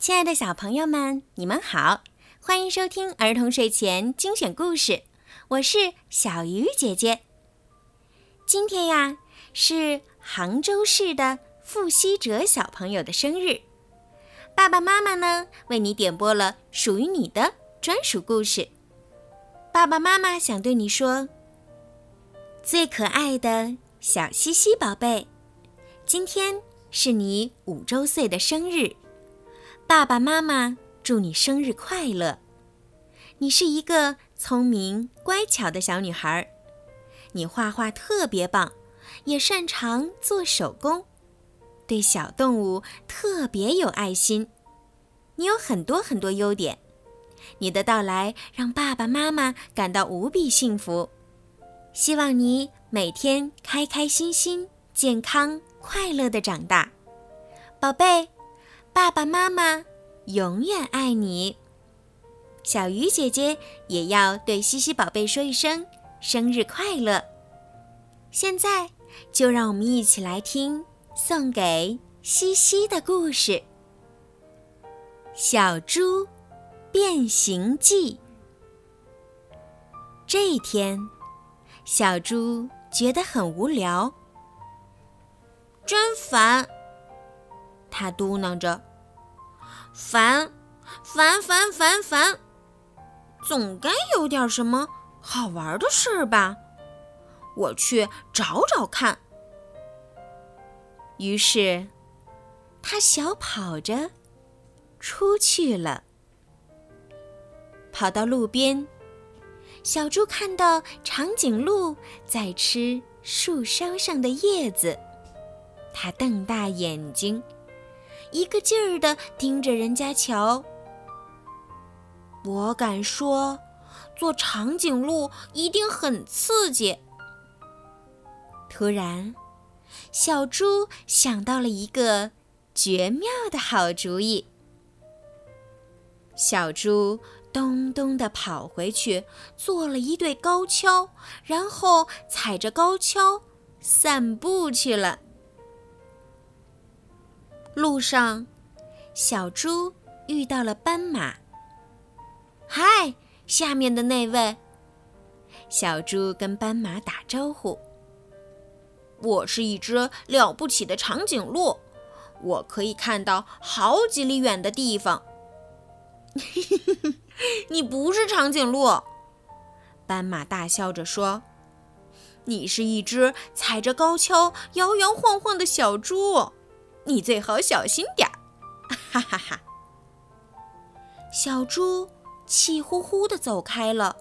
亲爱的小朋友们，你们好，欢迎收听儿童睡前精选故事。我是小鱼姐姐。今天呀，是杭州市的傅希哲小朋友的生日。爸爸妈妈呢，为你点播了属于你的专属故事。爸爸妈妈想对你说：最可爱的小西西宝贝，今天是你五周岁的生日。爸爸妈妈祝你生日快乐！你是一个聪明乖巧的小女孩，你画画特别棒，也擅长做手工，对小动物特别有爱心。你有很多很多优点，你的到来让爸爸妈妈感到无比幸福。希望你每天开开心心、健康快乐的长大，宝贝。爸爸妈妈永远爱你。小鱼姐姐也要对西西宝贝说一声生日快乐。现在就让我们一起来听送给西西的故事《小猪变形记》。这一天，小猪觉得很无聊，真烦。他嘟囔着：“烦，烦，烦，烦，烦，总该有点什么好玩的事儿吧？我去找找看。”于是，他小跑着出去了。跑到路边，小猪看到长颈鹿在吃树梢上的叶子，它瞪大眼睛。一个劲儿地盯着人家瞧。我敢说，做长颈鹿一定很刺激。突然，小猪想到了一个绝妙的好主意。小猪咚咚地跑回去，做了一对高跷，然后踩着高跷散步去了。路上，小猪遇到了斑马。嗨，下面的那位。小猪跟斑马打招呼：“我是一只了不起的长颈鹿，我可以看到好几里远的地方。”你不是长颈鹿，斑马大笑着说：“你是一只踩着高跷摇摇晃晃的小猪。”你最好小心点儿，哈哈哈！小猪气呼呼地走开了，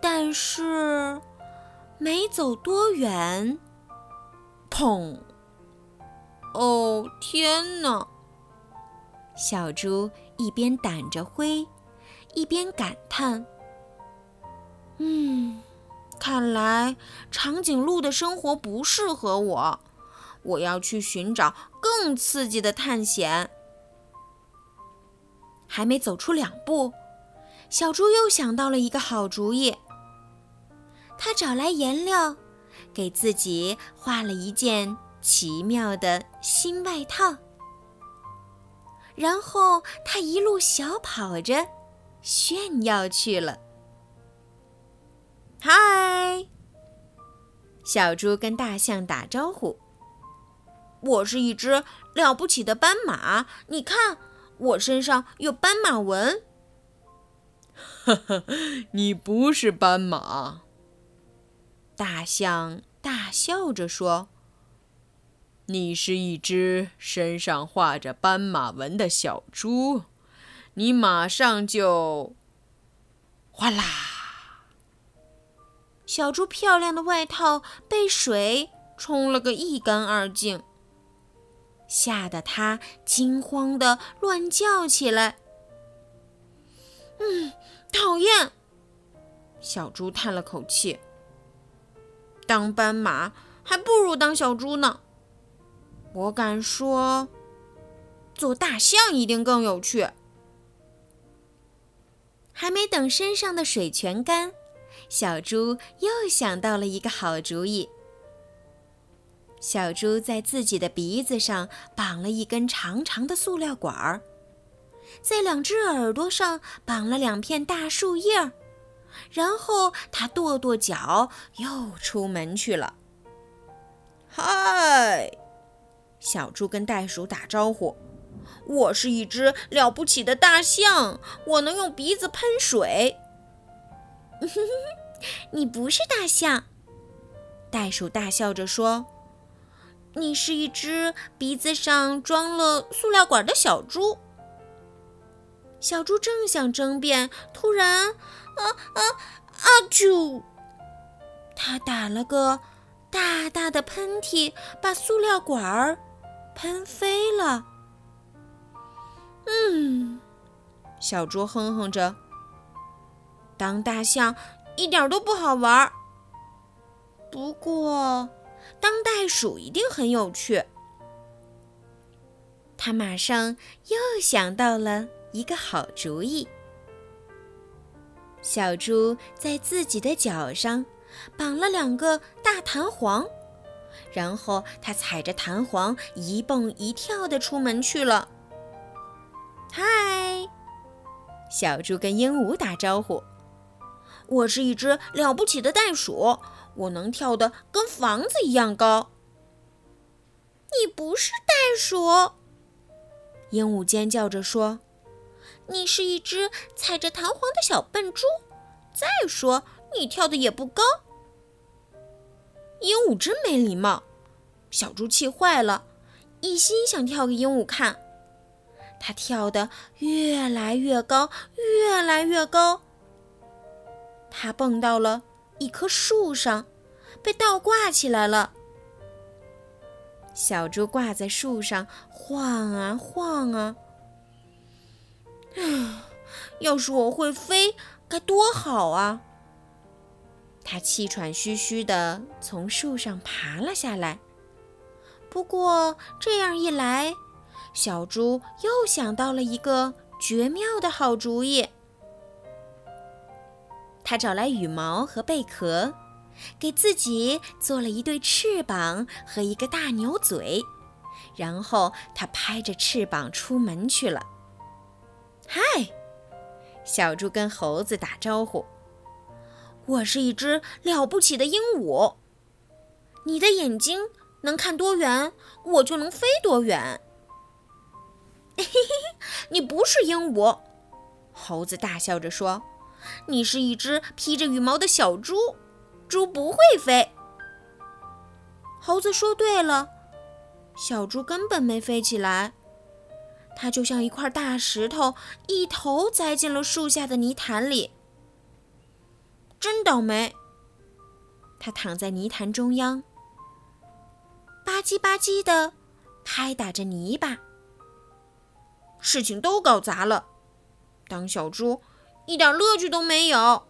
但是没走多远，砰！哦天哪！小猪一边掸着灰，一边感叹：“嗯，看来长颈鹿的生活不适合我。”我要去寻找更刺激的探险。还没走出两步，小猪又想到了一个好主意。他找来颜料，给自己画了一件奇妙的新外套。然后他一路小跑着，炫耀去了。嗨，小猪跟大象打招呼。我是一只了不起的斑马，你看，我身上有斑马纹。呵呵，你不是斑马。大象大笑着说：“你是一只身上画着斑马纹的小猪，你马上就……哗啦！”小猪漂亮的外套被水冲了个一干二净。吓得他惊慌的乱叫起来。嗯，讨厌！小猪叹了口气。当斑马还不如当小猪呢。我敢说，做大象一定更有趣。还没等身上的水全干，小猪又想到了一个好主意。小猪在自己的鼻子上绑了一根长长的塑料管儿，在两只耳朵上绑了两片大树叶儿，然后他跺跺脚，又出门去了。嗨，小猪跟袋鼠打招呼：“我是一只了不起的大象，我能用鼻子喷水。”你不是大象，袋鼠大笑着说：“你是一只鼻子上装了塑料管的小猪。”小猪正想争辩，突然，啊啊啊！啾！他打了个大大的喷嚏，把塑料管儿喷飞了。嗯，小猪哼哼着，当大象一点都不好玩儿。不过，当袋鼠一定很有趣。他马上又想到了。一个好主意。小猪在自己的脚上绑了两个大弹簧，然后它踩着弹簧一蹦一跳地出门去了。嗨，小猪跟鹦鹉打招呼：“我是一只了不起的袋鼠，我能跳得跟房子一样高。”你不是袋鼠！鹦鹉尖叫着说。你是一只踩着弹簧的小笨猪。再说，你跳的也不高。鹦鹉真没礼貌。小猪气坏了，一心想跳给鹦鹉看。它跳得越来越高，越来越高。它蹦到了一棵树上，被倒挂起来了。小猪挂在树上，晃啊晃啊。唉，要是我会飞，该多好啊！他气喘吁吁地从树上爬了下来。不过这样一来，小猪又想到了一个绝妙的好主意。他找来羽毛和贝壳，给自己做了一对翅膀和一个大牛嘴，然后他拍着翅膀出门去了。嗨，小猪跟猴子打招呼：“我是一只了不起的鹦鹉。你的眼睛能看多远，我就能飞多远。”嘿嘿嘿，你不是鹦鹉，猴子大笑着说：“你是一只披着羽毛的小猪，猪不会飞。”猴子说对了，小猪根本没飞起来。它就像一块大石头，一头栽进了树下的泥潭里。真倒霉！它躺在泥潭中央，吧唧吧唧地拍打着泥巴。事情都搞砸了，当小猪一点乐趣都没有。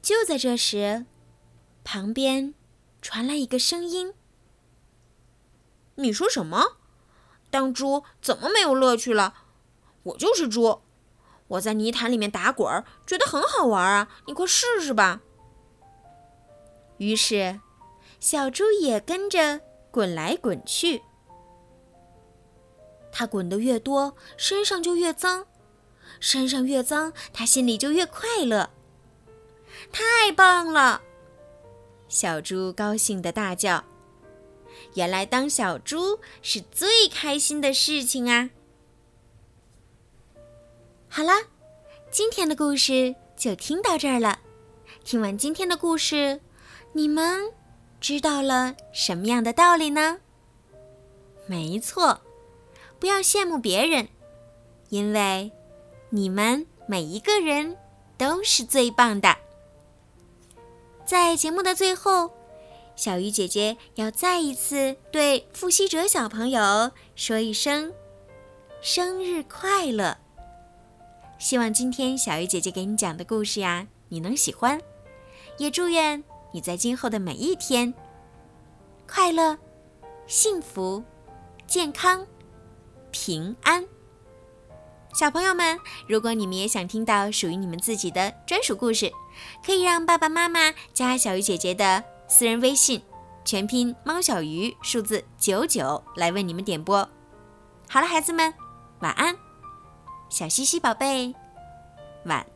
就在这时，旁边传来一个声音：“你说什么？”当猪怎么没有乐趣了？我就是猪，我在泥潭里面打滚，觉得很好玩啊！你快试试吧。于是，小猪也跟着滚来滚去。它滚得越多，身上就越脏，身上越脏，他心里就越快乐。太棒了！小猪高兴地大叫。原来当小猪是最开心的事情啊！好了，今天的故事就听到这儿了。听完今天的故事，你们知道了什么样的道理呢？没错，不要羡慕别人，因为你们每一个人都是最棒的。在节目的最后。小鱼姐姐要再一次对付希哲小朋友说一声生日快乐！希望今天小鱼姐姐给你讲的故事呀，你能喜欢。也祝愿你在今后的每一天快乐、幸福、健康、平安。小朋友们，如果你们也想听到属于你们自己的专属故事，可以让爸爸妈妈加小鱼姐姐的。私人微信，全拼猫小鱼，数字九九，来为你们点播。好了，孩子们，晚安，小西西宝贝，晚。